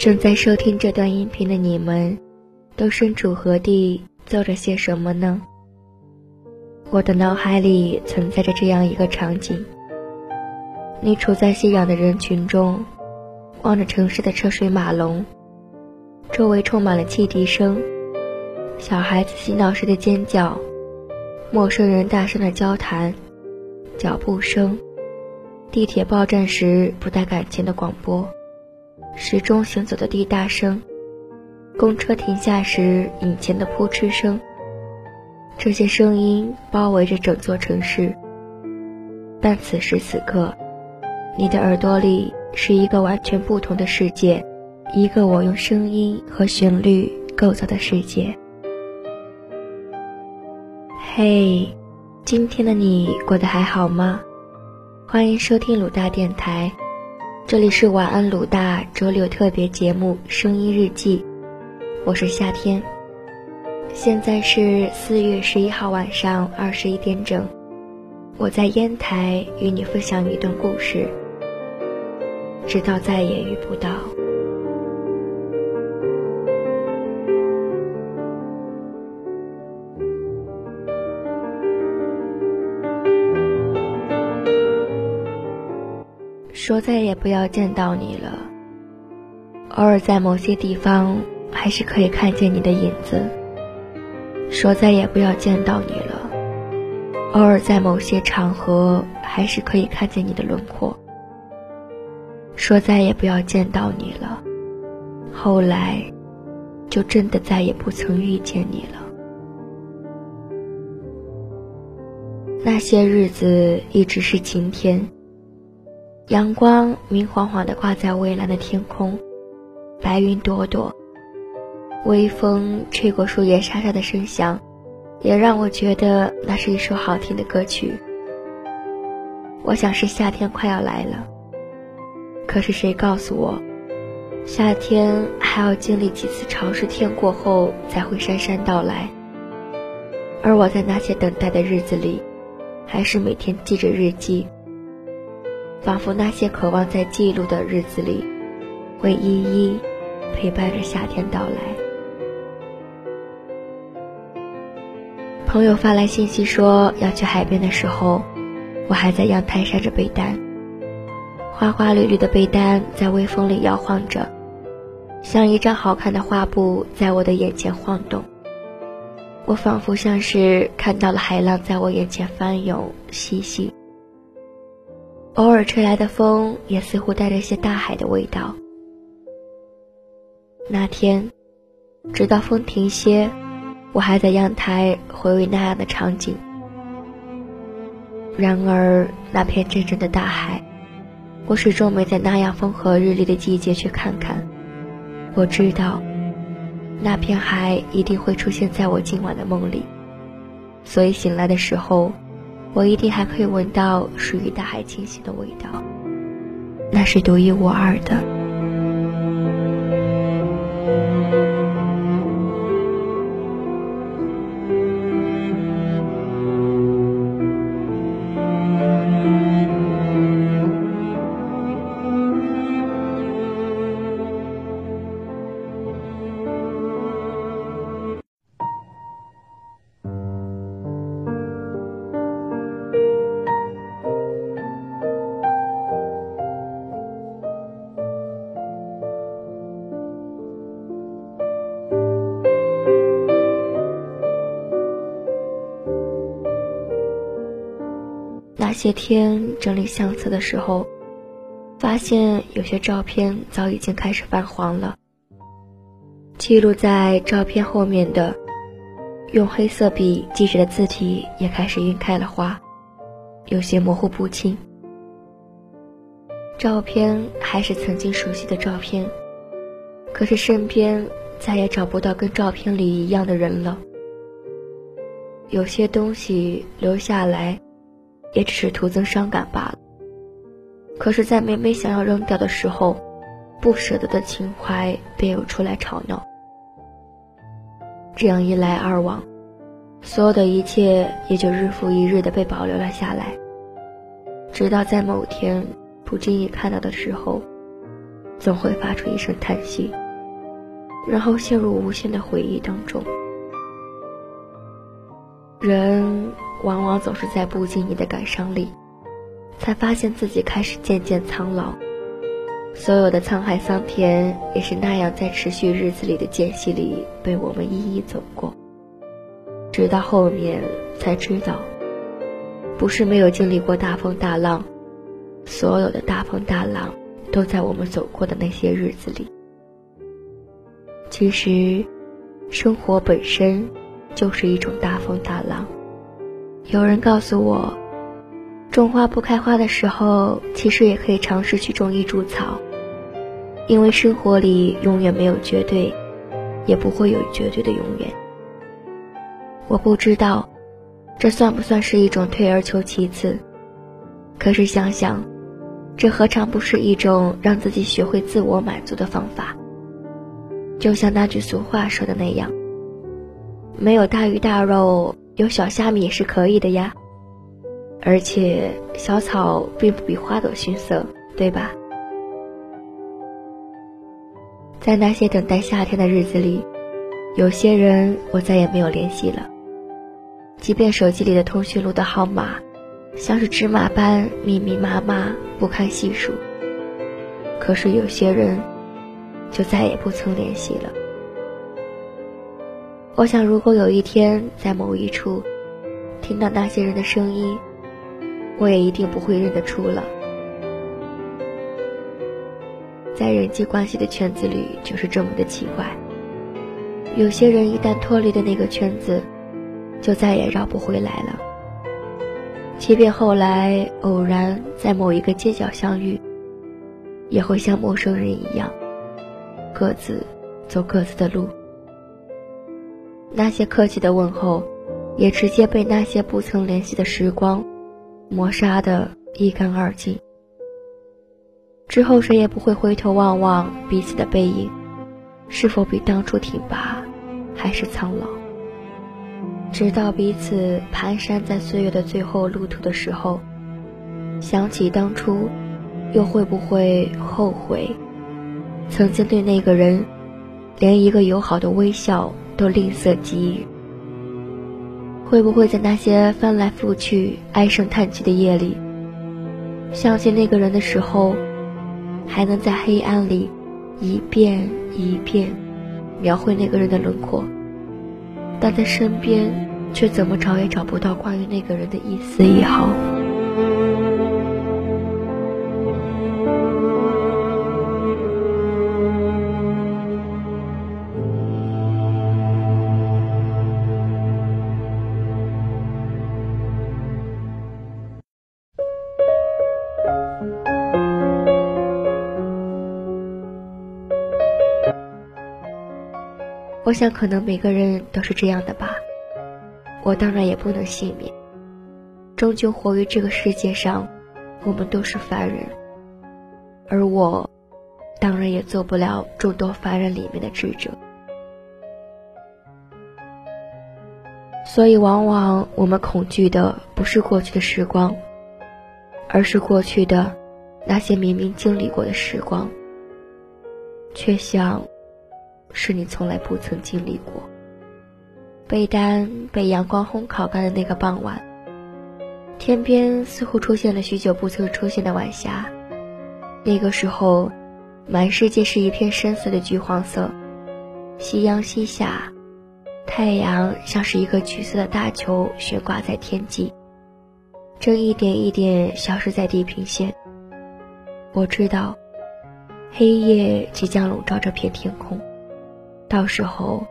正在收听这段音频的你们，都身处何地，做着些什么呢？我的脑海里存在着这样一个场景：你处在熙攘的人群中，望着城市的车水马龙，周围充满了汽笛声、小孩子嬉闹时的尖叫、陌生人大声的交谈、脚步声、地铁报站时不带感情的广播。时钟行走的滴答声，公车停下时引擎的扑哧声。这些声音包围着整座城市，但此时此刻，你的耳朵里是一个完全不同的世界，一个我用声音和旋律构造的世界。嘿，今天的你过得还好吗？欢迎收听鲁大电台。这里是晚安鲁大周六特别节目《声音日记》，我是夏天。现在是四月十一号晚上二十一点整，我在烟台与你分享一段故事，直到再也遇不到。说再也不要见到你了。偶尔在某些地方，还是可以看见你的影子。说再也不要见到你了。偶尔在某些场合，还是可以看见你的轮廓。说再也不要见到你了。后来，就真的再也不曾遇见你了。那些日子一直是晴天。阳光明晃晃地挂在蔚蓝的天空，白云朵朵，微风吹过树叶沙沙的声响，也让我觉得那是一首好听的歌曲。我想是夏天快要来了，可是谁告诉我，夏天还要经历几次潮湿天过后才会姗姗到来？而我在那些等待的日子里，还是每天记着日记。仿佛那些渴望在记录的日子里，会一一陪伴着夏天到来。朋友发来信息说要去海边的时候，我还在阳台晒着被单。花花绿绿的被单在微风里摇晃着，像一张好看的画布在我的眼前晃动。我仿佛像是看到了海浪在我眼前翻涌嬉戏。偶尔吹来的风，也似乎带着些大海的味道。那天，直到风停歇，我还在阳台回味那样的场景。然而，那片真正的大海，我始终没在那样风和日丽的季节去看看。我知道，那片海一定会出现在我今晚的梦里，所以醒来的时候。我一定还可以闻到属于大海清新的味道，那是独一无二的。那些天整理相册的时候，发现有些照片早已经开始泛黄了。记录在照片后面的，用黑色笔记着的字体也开始晕开了花，有些模糊不清。照片还是曾经熟悉的照片，可是身边再也找不到跟照片里一样的人了。有些东西留下来。也只是徒增伤感罢了。可是，在每每想要扔掉的时候，不舍得的情怀便又出来吵闹。这样一来二往，所有的一切也就日复一日的被保留了下来。直到在某天不经意看到的时候，总会发出一声叹息，然后陷入无限的回忆当中。人往往总是在不经意的感伤里，才发现自己开始渐渐苍老。所有的沧海桑田，也是那样在持续日子里的间隙里被我们一一走过，直到后面才知道，不是没有经历过大风大浪，所有的大风大浪都在我们走过的那些日子里。其实，生活本身。就是一种大风大浪。有人告诉我，种花不开花的时候，其实也可以尝试去种一株草，因为生活里永远没有绝对，也不会有绝对的永远。我不知道，这算不算是一种退而求其次？可是想想，这何尝不是一种让自己学会自我满足的方法？就像那句俗话说的那样。没有大鱼大肉，有小虾米也是可以的呀。而且小草并不比花朵逊色，对吧？在那些等待夏天的日子里，有些人我再也没有联系了。即便手机里的通讯录的号码，像是芝麻般密密麻麻，不堪细数。可是有些人，就再也不曾联系了。我想，如果有一天在某一处听到那些人的声音，我也一定不会认得出了。在人际关系的圈子里，就是这么的奇怪。有些人一旦脱离了那个圈子，就再也绕不回来了。即便后来偶然在某一个街角相遇，也会像陌生人一样，各自走各自的路。那些客气的问候，也直接被那些不曾联系的时光磨杀得一干二净。之后谁也不会回头望望彼此的背影，是否比当初挺拔，还是苍老？直到彼此蹒跚在岁月的最后路途的时候，想起当初，又会不会后悔，曾经对那个人，连一个友好的微笑。都吝啬给予，会不会在那些翻来覆去、唉声叹气的夜里，想起那个人的时候，还能在黑暗里一遍一遍描绘那个人的轮廓，但在身边却怎么找也找不到关于那个人的一丝一毫。我想，可能每个人都是这样的吧。我当然也不能幸免，终究活于这个世界上，我们都是凡人。而我，当然也做不了众多凡人里面的智者。所以，往往我们恐惧的不是过去的时光，而是过去的那些明明经历过的时光，却像。是你从来不曾经历过。被单被阳光烘烤干的那个傍晚，天边似乎出现了许久不曾出现的晚霞。那个时候，满世界是一片深色的橘黄色。夕阳西下，太阳像是一个橘色的大球悬挂在天际，正一点一点消失在地平线。我知道，黑夜即将笼罩这片天空。到时候，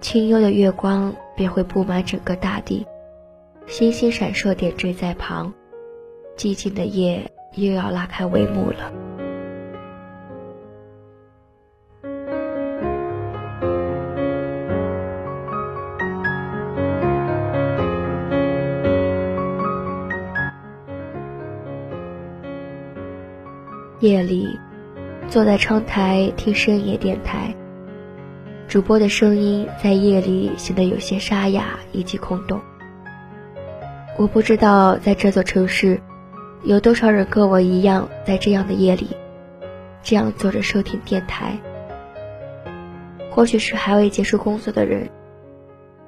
清幽的月光便会布满整个大地，星星闪烁点缀在旁，寂静的夜又要拉开帷幕了。夜里，坐在窗台听深夜电台。主播的声音在夜里显得有些沙哑以及空洞。我不知道在这座城市，有多少人跟我一样，在这样的夜里，这样坐着收听电台。或许是还未结束工作的人，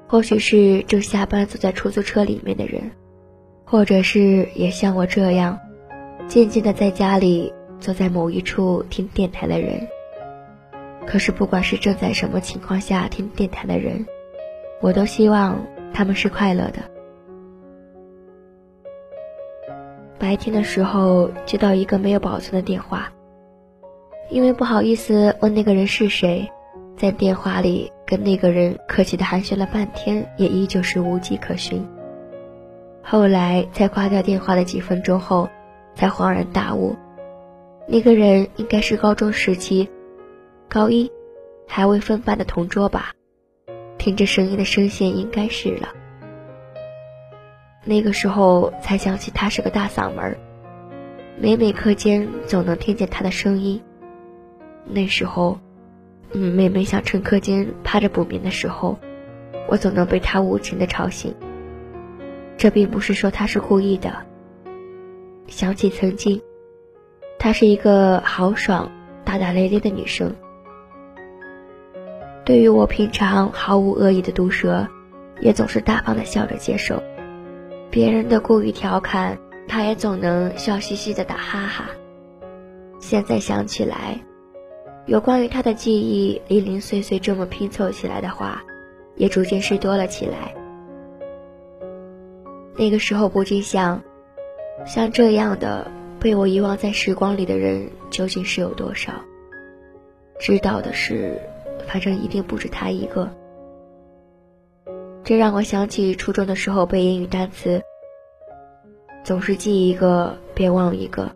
或许是正下班坐在出租车里面的人，或者是也像我这样，静静的在家里坐在某一处听电台的人。可是不管是正在什么情况下听电台的人，我都希望他们是快乐的。白天的时候接到一个没有保存的电话，因为不好意思问那个人是谁，在电话里跟那个人客气的寒暄了半天，也依旧是无迹可寻。后来在挂掉电话的几分钟后，才恍然大悟，那个人应该是高中时期，高一，还未分班的同桌吧。听着声音的声线，应该是了。那个时候才想起他是个大嗓门每每课间总能听见他的声音。那时候，嗯，每每想趁课间趴着补眠的时候，我总能被他无情的吵醒。这并不是说他是故意的。想起曾经，她是一个豪爽、大大咧咧的女生。对于我平常毫无恶意的毒舌，也总是大方的笑着接受。别人的故意调侃，他也总能笑嘻嘻的打哈哈。现在想起来，有关于他的记忆零零碎碎这么拼凑起来的话，也逐渐是多了起来。那个时候不禁想，像这样的被我遗忘在时光里的人究竟是有多少？知道的是，反正一定不止他一个。这让我想起初中的时候背英语单词，总是记一个别忘一个。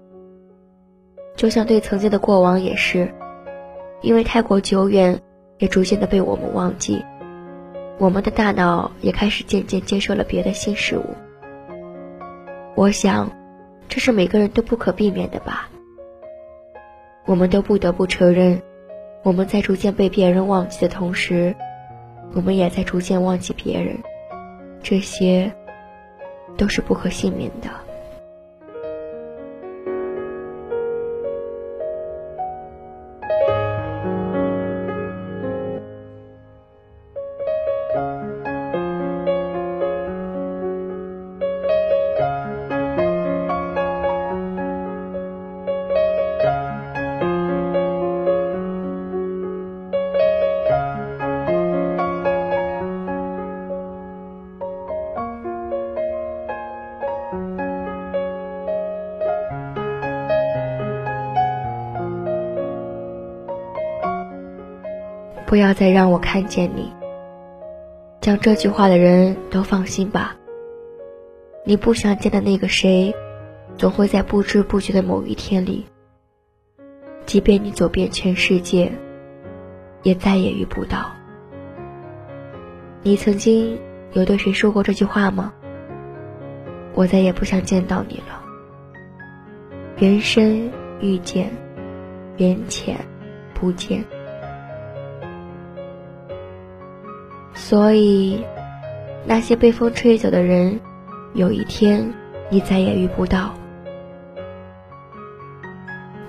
就像对曾经的过往也是，因为太过久远，也逐渐的被我们忘记，我们的大脑也开始渐渐接受了别的新事物。我想，这是每个人都不可避免的吧。我们都不得不承认，我们在逐渐被别人忘记的同时。我们也在逐渐忘记别人，这些都是不可幸免的。不要再让我看见你。讲这句话的人都放心吧。你不想见的那个谁，总会在不知不觉的某一天里，即便你走遍全世界，也再也遇不到。你曾经有对谁说过这句话吗？我再也不想见到你了。缘深遇见，缘浅不见。所以，那些被风吹走的人，有一天你再也遇不到。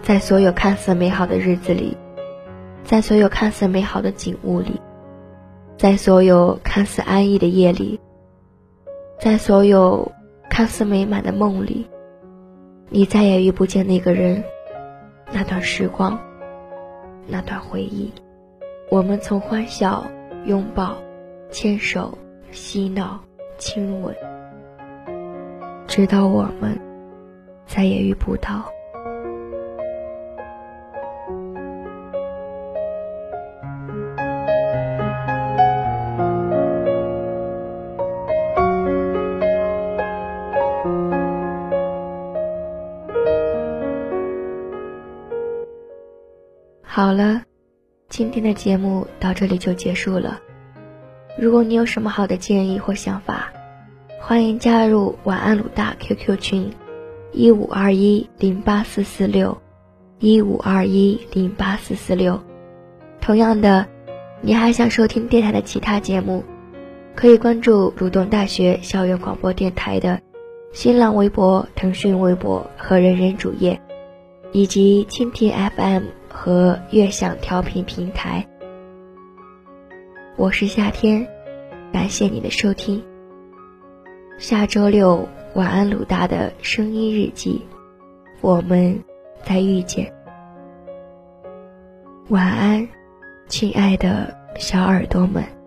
在所有看似美好的日子里，在所有看似美好的景物里，在所有看似安逸的夜里，在所有看似美满的梦里，你再也遇不见那个人，那段时光，那段回忆。我们从欢笑、拥抱。牵手、嬉闹、亲吻，直到我们再也遇不到。好了，今天的节目到这里就结束了。如果你有什么好的建议或想法，欢迎加入晚安鲁大 QQ 群，一五二一零八四四六，一五二一零八四四六。同样的，你还想收听电台的其他节目，可以关注鲁东大学校园广播电台的新浪微博、腾讯微博和人人主页，以及蜻蜓 FM、和悦享调频平台。我是夏天，感谢你的收听。下周六晚安鲁大的声音日记，我们再遇见。晚安，亲爱的小耳朵们。